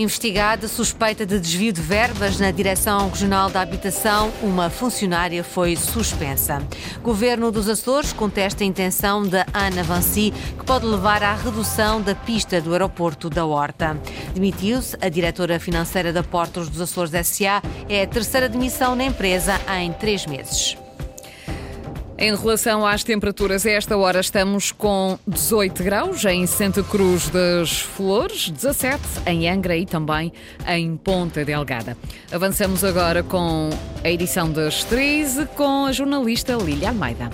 Investigada suspeita de desvio de verbas na Direção Regional da Habitação, uma funcionária foi suspensa. Governo dos Açores contesta a intenção da Ana Vancy, que pode levar à redução da pista do aeroporto da Horta. Demitiu-se a diretora financeira da Portos dos Açores SA, é a terceira demissão na empresa em três meses. Em relação às temperaturas, a esta hora estamos com 18 graus em Santa Cruz das Flores, 17 em Angra e também em Ponta Delgada. Avançamos agora com a edição das 13 com a jornalista Lília Almeida.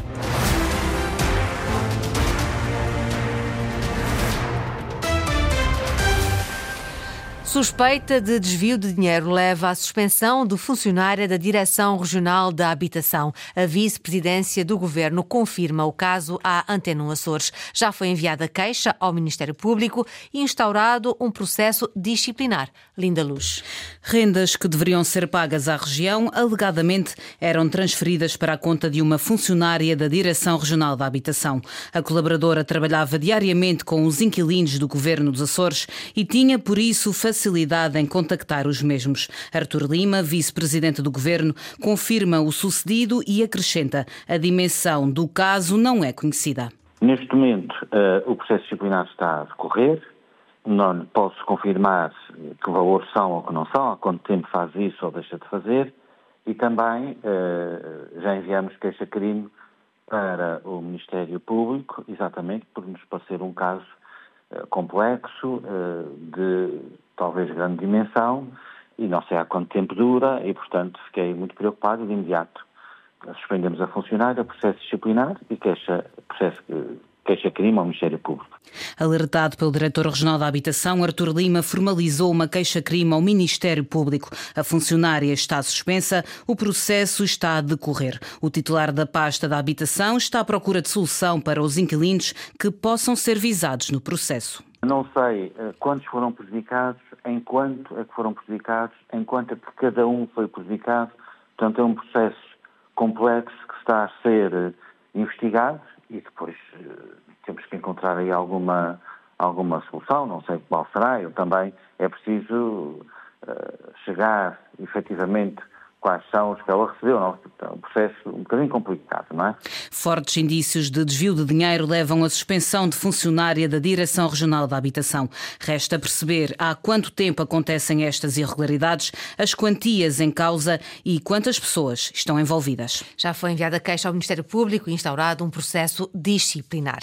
Suspeita de desvio de dinheiro leva à suspensão do funcionário da Direção Regional da Habitação. A vice-presidência do governo confirma o caso à Antena Açores. Já foi enviada queixa ao Ministério Público e instaurado um processo disciplinar. Linda Luz. Rendas que deveriam ser pagas à região, alegadamente, eram transferidas para a conta de uma funcionária da Direção Regional da Habitação. A colaboradora trabalhava diariamente com os inquilinos do governo dos Açores e tinha, por isso, facilidade facilidade em contactar os mesmos. Artur Lima, vice-presidente do governo, confirma o sucedido e acrescenta a dimensão do caso não é conhecida. Neste momento, uh, o processo disciplinar está a decorrer. Não posso confirmar que valores são ou que não são, há quanto tempo faz isso ou deixa de fazer. E também uh, já enviamos queixa-crime para o Ministério Público, exatamente por nos parecer um caso uh, complexo, de talvez grande dimensão, e não sei há quanto tempo dura, e portanto fiquei muito preocupado e de imediato suspendemos a funcionária, processo disciplinar e queixa, processo, queixa-crime ao Ministério Público. Alertado pelo Diretor Regional da Habitação, Artur Lima formalizou uma queixa-crime ao Ministério Público. A funcionária está suspensa, o processo está a decorrer. O titular da pasta da Habitação está à procura de solução para os inquilinos que possam ser visados no processo. Não sei uh, quantos foram prejudicados, em quanto é que foram prejudicados, em quanto é que cada um foi prejudicado. Portanto, é um processo complexo que está a ser uh, investigado e depois uh, temos que encontrar aí alguma, alguma solução, não sei qual será. Eu também é preciso chegar efetivamente quais são os que ela recebeu. Não? É um processo um bocadinho complicado, não é? Fortes indícios de desvio de dinheiro levam à suspensão de funcionária da Direção Regional da Habitação. Resta perceber há quanto tempo acontecem estas irregularidades, as quantias em causa e quantas pessoas estão envolvidas. Já foi enviada queixa ao Ministério Público e instaurado um processo disciplinar.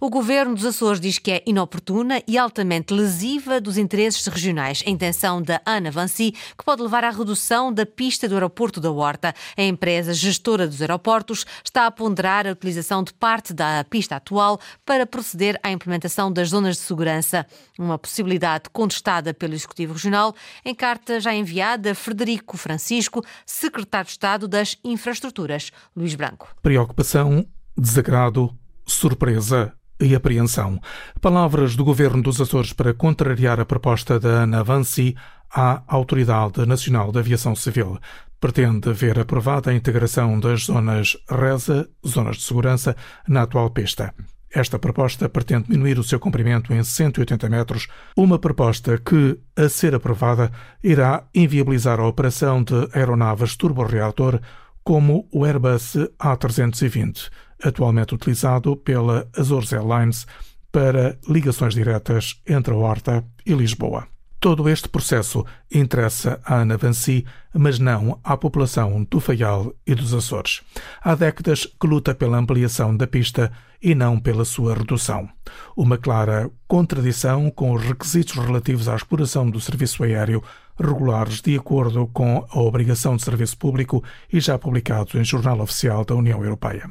O Governo dos Açores diz que é inoportuna e altamente lesiva dos interesses regionais a intenção da Ana Vancy, que pode levar à redução da pista do aeroporto da Horta. A empresa gestora dos aeroportos está a ponderar a utilização de parte da pista atual para proceder à implementação das zonas de segurança. Uma possibilidade contestada pelo Executivo Regional em carta já enviada a Frederico Francisco, secretário de Estado das Infraestruturas. Luís Branco. Preocupação, desagrado, surpresa e apreensão. Palavras do governo dos Açores para contrariar a proposta da Ana Vancy à Autoridade Nacional de Aviação Civil pretende ver aprovada a integração das zonas RESA, zonas de segurança, na atual pista. Esta proposta pretende diminuir o seu comprimento em 180 metros, uma proposta que, a ser aprovada, irá inviabilizar a operação de aeronaves turborreator como o Airbus A320, atualmente utilizado pela Azores Airlines para ligações diretas entre a Horta e Lisboa. Todo este processo interessa à Ana Vancy, mas não à população do Faial e dos Açores. Há décadas que luta pela ampliação da pista e não pela sua redução. Uma clara contradição com os requisitos relativos à exploração do serviço aéreo regulares de acordo com a obrigação de serviço público e já publicados em Jornal Oficial da União Europeia.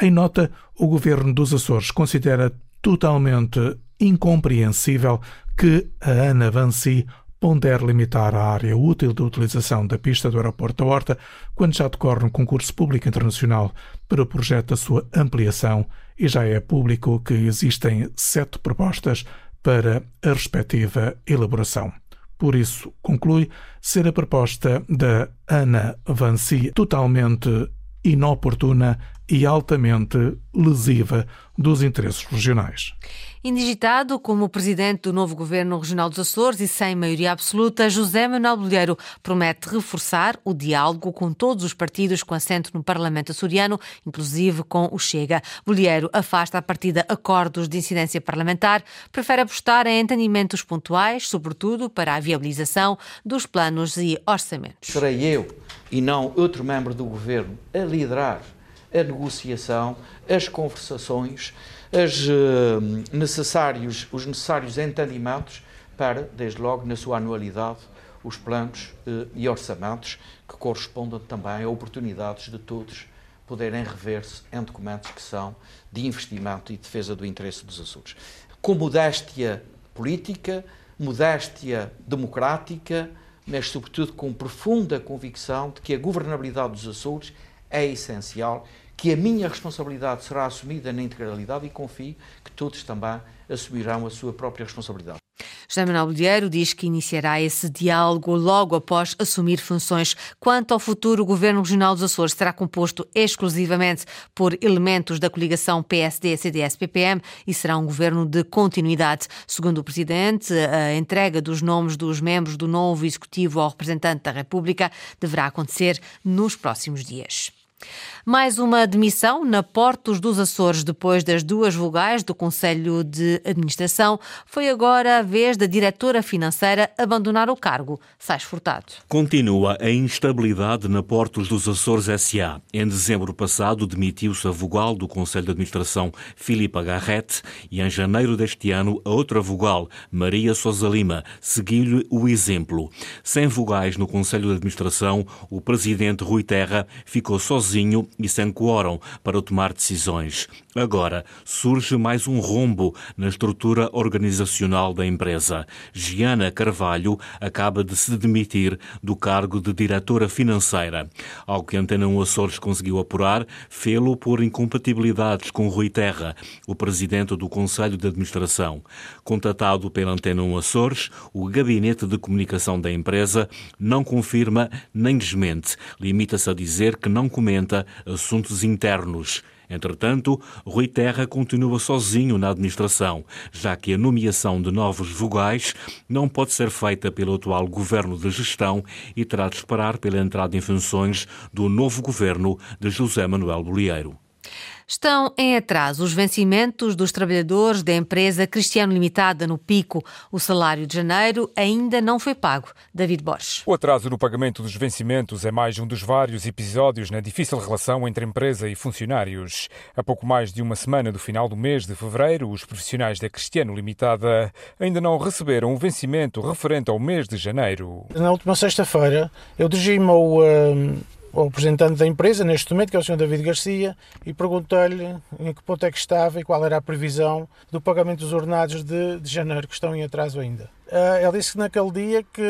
Em nota, o governo dos Açores considera totalmente incompreensível que a Ana Vancy ponder limitar a área útil de utilização da pista do aeroporto da Horta quando já decorre um concurso público internacional para o projeto da sua ampliação e já é público que existem sete propostas para a respectiva elaboração. Por isso, conclui ser a proposta da Ana Vancy totalmente inoportuna e altamente lesiva dos interesses regionais. Indigitado como presidente do novo governo regional dos Açores e sem maioria absoluta, José Manuel Bolheiro promete reforçar o diálogo com todos os partidos com assento no Parlamento açoriano, inclusive com o Chega. Bolheiro afasta a partida acordos de incidência parlamentar, prefere apostar em entendimentos pontuais, sobretudo para a viabilização dos planos e orçamentos. Serei eu e não outro membro do governo a liderar a negociação, as conversações, as, uh, necessários, os necessários entendimentos para, desde logo, na sua anualidade, os planos uh, e orçamentos que correspondam também a oportunidades de todos poderem rever-se em documentos que são de investimento e defesa do interesse dos Açores. Com modéstia política, modéstia democrática, mas sobretudo com profunda convicção de que a governabilidade dos Açores é essencial, que a minha responsabilidade será assumida na integralidade e confio que todos também assumirão a sua própria responsabilidade. José Manuel Bolheiro diz que iniciará esse diálogo logo após assumir funções. Quanto ao futuro, o Governo Regional dos Açores será composto exclusivamente por elementos da coligação PSD-CDS-PPM e será um governo de continuidade. Segundo o Presidente, a entrega dos nomes dos membros do novo Executivo ao representante da República deverá acontecer nos próximos dias. Mais uma demissão na Portos dos Açores, depois das duas vogais do Conselho de Administração. Foi agora a vez da diretora financeira abandonar o cargo. Sais Furtado. Continua a instabilidade na Portos dos Açores S.A. Em dezembro passado, demitiu-se a vogal do Conselho de Administração, Filipa Garrett, e em janeiro deste ano, a outra vogal, Maria Sousa Lima, seguiu-lhe o exemplo. Sem vogais no Conselho de Administração, o presidente Rui Terra ficou sozinho e sem quórum para tomar decisões. Agora surge mais um rombo na estrutura organizacional da empresa. Giana Carvalho acaba de se demitir do cargo de diretora financeira. Ao que Antena 1 Açores conseguiu apurar, fê-lo por incompatibilidades com Rui Terra, o presidente do Conselho de Administração. Contatado pela Antena 1 Açores, o gabinete de comunicação da empresa não confirma nem desmente. Limita-se a dizer que não comenta assuntos internos. Entretanto, Rui Terra continua sozinho na administração, já que a nomeação de novos vogais não pode ser feita pelo atual governo de gestão e terá de esperar pela entrada em funções do novo governo de José Manuel Bolieiro. Estão em atraso os vencimentos dos trabalhadores da empresa Cristiano Limitada no Pico. O salário de janeiro ainda não foi pago. David Borges. O atraso no pagamento dos vencimentos é mais um dos vários episódios na difícil relação entre empresa e funcionários. A pouco mais de uma semana do final do mês de fevereiro, os profissionais da Cristiano Limitada ainda não receberam o vencimento referente ao mês de janeiro. Na última sexta-feira, eu dirigi-me ao. Uh o representante da empresa, neste momento, que é o Sr. David Garcia, e perguntei-lhe em que ponto é que estava e qual era a previsão do pagamento dos ordenados de, de janeiro, que estão em atraso ainda. Uh, ele disse que naquele dia que,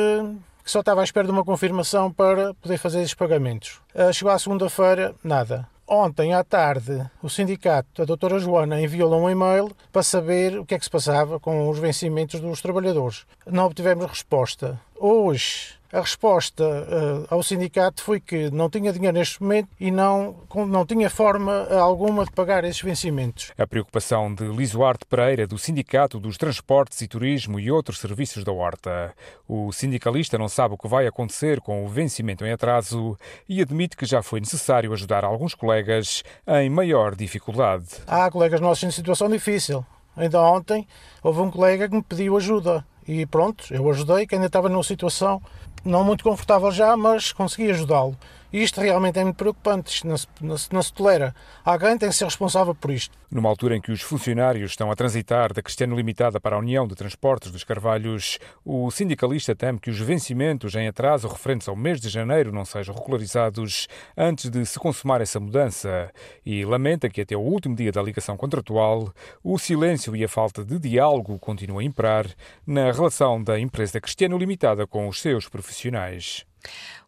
que, só estava à espera de uma confirmação para poder fazer esses pagamentos. Uh, chegou à segunda-feira, nada. Ontem à tarde, o sindicato, a doutora Joana, enviou-lhe um e-mail para saber o que é que se passava com os vencimentos dos trabalhadores. Não obtivemos resposta. Hoje, a resposta uh, ao sindicato foi que não tinha dinheiro neste momento e não, não tinha forma alguma de pagar esses vencimentos. A preocupação de Lisoarte Pereira, do Sindicato dos Transportes e Turismo e outros serviços da Horta. O sindicalista não sabe o que vai acontecer com o vencimento em atraso e admite que já foi necessário ajudar alguns colegas em maior dificuldade. Há colegas nossos em situação difícil. Ainda ontem houve um colega que me pediu ajuda e pronto, eu ajudei, que ainda estava numa situação não muito confortável já, mas consegui ajudá-lo. E isto realmente é muito preocupante, isto não se, não, se, não se tolera. Alguém tem que ser responsável por isto. Numa altura em que os funcionários estão a transitar da Cristiano Limitada para a União de Transportes dos Carvalhos, o sindicalista teme que os vencimentos em atraso referentes ao mês de janeiro não sejam regularizados antes de se consumar essa mudança e lamenta que até o último dia da ligação contratual o silêncio e a falta de diálogo continuam a imperar na relação da empresa Cristiano Limitada com os seus profissionais.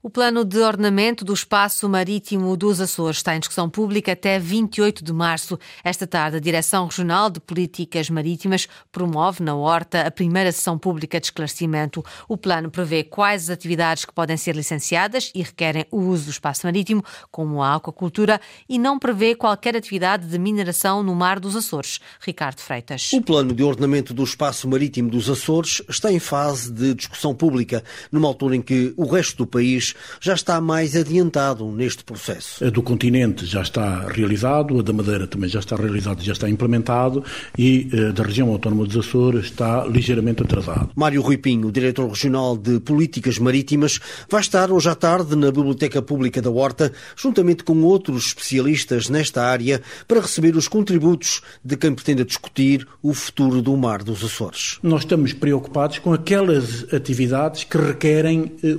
O plano de ordenamento do espaço marítimo dos Açores está em discussão pública até 28 de março. Esta tarde, a Direção Regional de Políticas Marítimas promove na Horta a primeira sessão pública de esclarecimento. O plano prevê quais as atividades que podem ser licenciadas e requerem o uso do espaço marítimo, como a aquacultura, e não prevê qualquer atividade de mineração no mar dos Açores. Ricardo Freitas. O plano de ordenamento do espaço marítimo dos Açores está em fase de discussão pública, numa altura em que o resto do país já está mais adiantado neste processo. A do continente já está realizado, a da Madeira também já está realizado, já está implementado e a eh, da região autónoma dos Açores está ligeiramente atrasado. Mário Rui Pinho, diretor regional de Políticas Marítimas, vai estar hoje à tarde na Biblioteca Pública da Horta, juntamente com outros especialistas nesta área, para receber os contributos de quem pretende discutir o futuro do mar dos Açores. Nós estamos preocupados com aquelas atividades que requerem eh,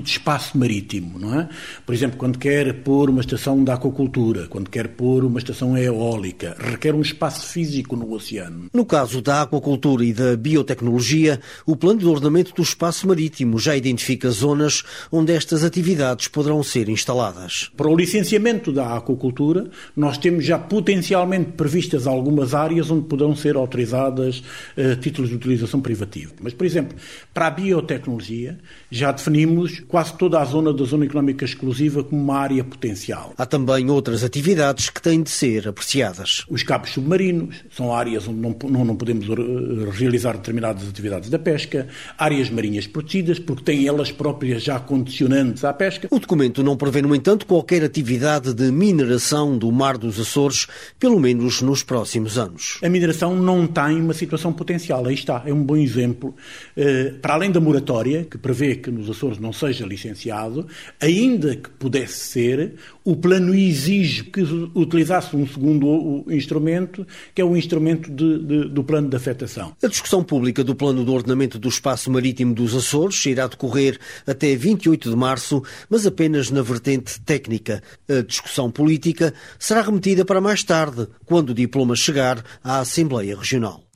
uso de espaço marítimo, não é? Por exemplo, quando quer pôr uma estação de aquacultura, quando quer pôr uma estação eólica, requer um espaço físico no oceano. No caso da aquacultura e da biotecnologia, o plano de ordenamento do espaço marítimo já identifica zonas onde estas atividades poderão ser instaladas. Para o licenciamento da aquacultura, nós temos já potencialmente previstas algumas áreas onde poderão ser autorizadas uh, títulos de utilização privativa. Mas, por exemplo, para a biotecnologia, já definimos quase toda a zona da Zona Económica Exclusiva como uma área potencial. Há também outras atividades que têm de ser apreciadas. Os cabos submarinos são áreas onde não, não, não podemos eh, realizar determinadas atividades da pesca, áreas marinhas protegidas, porque têm elas próprias já condicionantes à pesca. O documento não prevê, no entanto, qualquer atividade de mineração do Mar dos Açores, pelo menos nos próximos anos. A mineração não tem uma situação potencial, aí está, é um bom exemplo. Eh, para além da moratória, que prevê que nos Açores não seja licenciado, ainda que pudesse ser, o plano exige que utilizasse um segundo instrumento, que é o instrumento de, de, do plano de afetação. A discussão pública do plano de ordenamento do espaço marítimo dos Açores irá decorrer até 28 de março, mas apenas na vertente técnica. A discussão política será remetida para mais tarde, quando o diploma chegar à Assembleia Regional.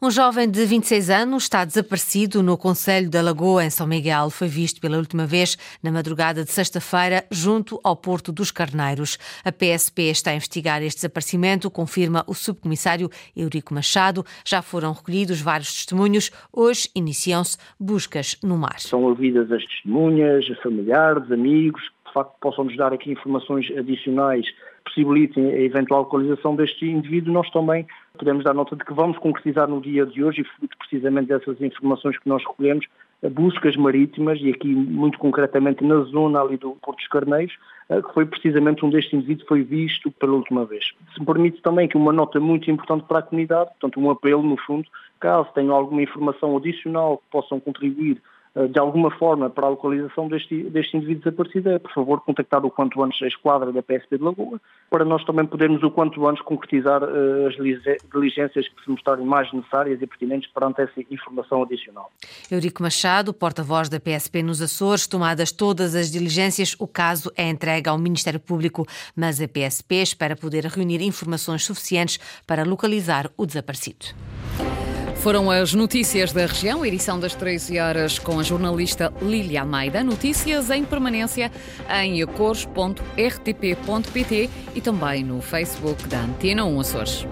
Um jovem de 26 anos está desaparecido no Conselho da Lagoa, em São Miguel. Foi visto pela última vez na madrugada de sexta-feira, junto ao Porto dos Carneiros. A PSP está a investigar este desaparecimento, confirma o subcomissário Eurico Machado. Já foram recolhidos vários testemunhos. Hoje iniciam-se buscas no mar. São ouvidas as testemunhas, familiares, amigos, que de facto possam nos dar aqui informações adicionais possibilitem a eventual localização deste indivíduo, nós também podemos dar nota de que vamos concretizar no dia de hoje, e precisamente dessas informações que nós recolhemos, buscas marítimas, e aqui muito concretamente na zona ali do Porto dos Carneiros, eh, que foi precisamente destes indivíduos que foi visto pela última vez. Se me permite também que uma nota muito importante para a comunidade, portanto um apelo no fundo, caso tenham alguma informação adicional que possam contribuir de alguma forma para a localização deste, deste indivíduo desaparecido é, por favor, contactar o quanto antes a esquadra da PSP de Lagoa, para nós também podermos o quanto antes concretizar uh, as diligências que se mostrarem mais necessárias e pertinentes perante essa informação adicional. Eurico Machado, porta-voz da PSP nos Açores, tomadas todas as diligências, o caso é entregue ao Ministério Público, mas a PSP espera poder reunir informações suficientes para localizar o desaparecido. Foram as notícias da região, edição das 13 horas com a jornalista Lília Almeida. Notícias em permanência em acores.rtp.pt e também no Facebook da Antena 1 Açores.